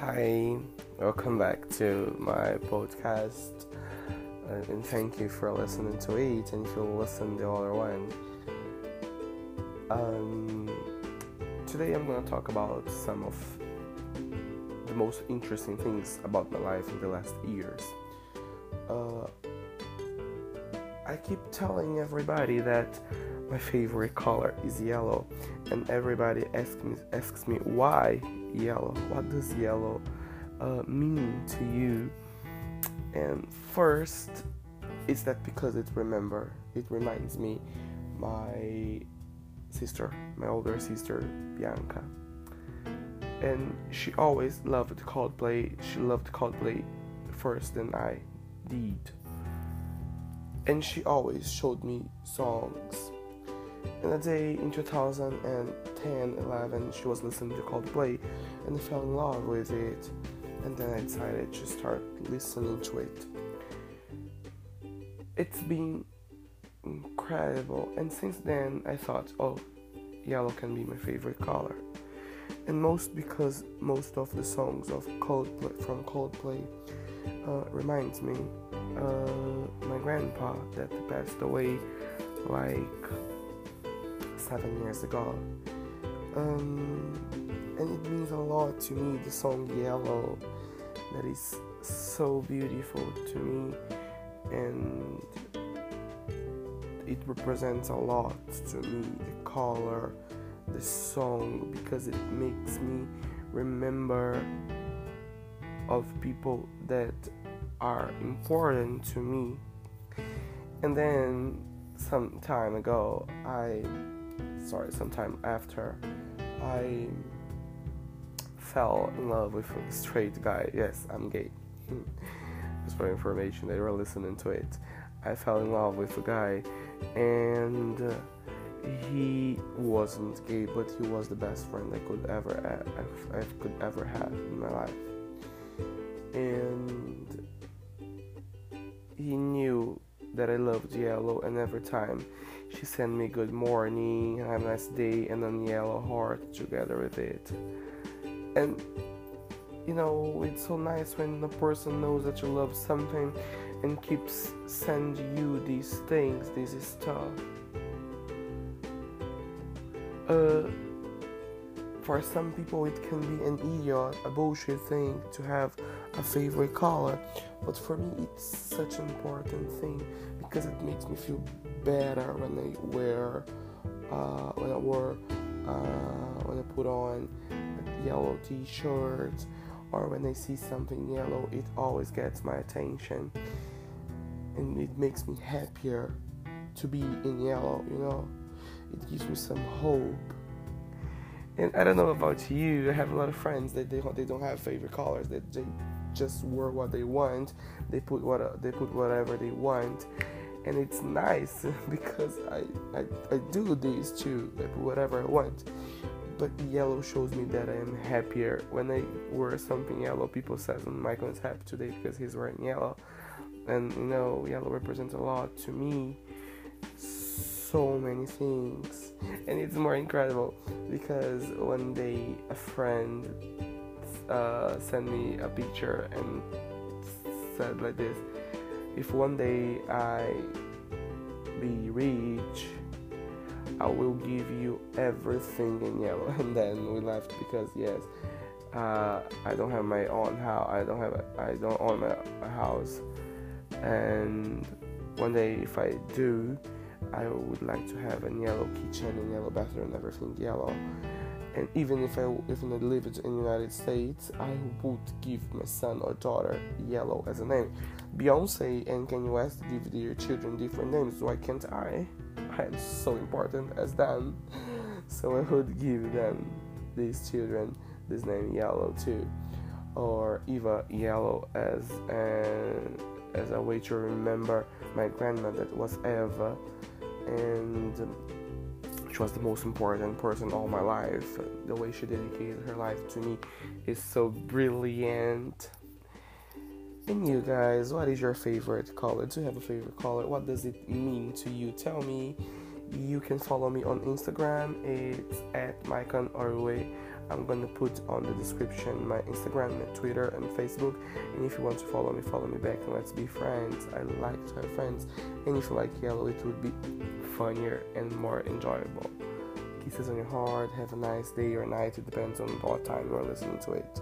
Hi, welcome back to my podcast, uh, and thank you for listening to it. And if you listen the other one, um, today I'm gonna talk about some of the most interesting things about my life in the last years. Uh, I keep telling everybody that my favorite color is yellow, and everybody asks me asks me why yellow. What does yellow uh, mean to you? And first, it's that because it remember it reminds me my sister, my older sister Bianca, and she always loved Coldplay. She loved Coldplay first than I did and she always showed me songs. And a day in 2010 11, she was listening to Coldplay and fell in love with it. And then I decided to start listening to it. It's been incredible, and since then I thought, oh, yellow can be my favorite color. And most because most of the songs of Coldplay from Coldplay uh, reminds me uh, my grandpa that passed away like seven years ago. Um, and it means a lot to me, the song Yellow, that is so beautiful to me, and it represents a lot to me the color, the song, because it makes me remember of people that are important to me. And then some time ago, I, sorry, some time after, I fell in love with a straight guy. Yes, I'm gay. Just for information, they were listening to it. I fell in love with a guy, and uh, he wasn't gay, but he was the best friend I could ever, I, I could ever have in my life. That I loved yellow, and every time she sent me good morning, have a nice day, and a yellow heart together with it. And you know, it's so nice when a person knows that you love something and keeps sending you these things, this stuff. Uh, for some people, it can be an idiot, a bullshit thing to have a favorite color, but for me, it's such an important thing because it makes me feel better when I wear, uh, when I wear, uh, when I put on a yellow T-shirt or when I see something yellow, it always gets my attention, and it makes me happier to be in yellow. You know, it gives me some hope and I don't know about you. I have a lot of friends that they they don't have favorite colors. That they just wear what they want. They put what they put whatever they want, and it's nice because I I, I do this too. I put whatever I want. But yellow shows me that I am happier when I wear something yellow. People says oh, Michael is happy today because he's wearing yellow, and you know yellow represents a lot to me so many things and it's more incredible because one day a friend uh, sent me a picture and said like this if one day i be rich i will give you everything in yellow and then we left because yes uh, i don't have my own house i don't have a, i don't own my house and one day if i do I would like to have a yellow kitchen and yellow bathroom everything yellow. And even if I even lived in the United States, I would give my son or daughter yellow as a name. Beyonce and Kanye West give their children different names. Why can't I? I am so important as them. So I would give them these children this name Yellow too, or Eva Yellow as an as a way to remember my grandma that was Eva and was the most important person all my mm-hmm. life. The way she dedicated her life to me is so brilliant. And you guys, what is your favorite color? Do you have a favorite color? What does it mean to you? Tell me. You can follow me on Instagram. It's at Mycon Orway. I'm gonna put on the description my Instagram, my Twitter, and Facebook. And if you want to follow me, follow me back and let's be friends. I like to have friends. And if you like yellow, it would be funnier and more enjoyable. Kisses on your heart. Have a nice day or night. It depends on what time you're listening to it.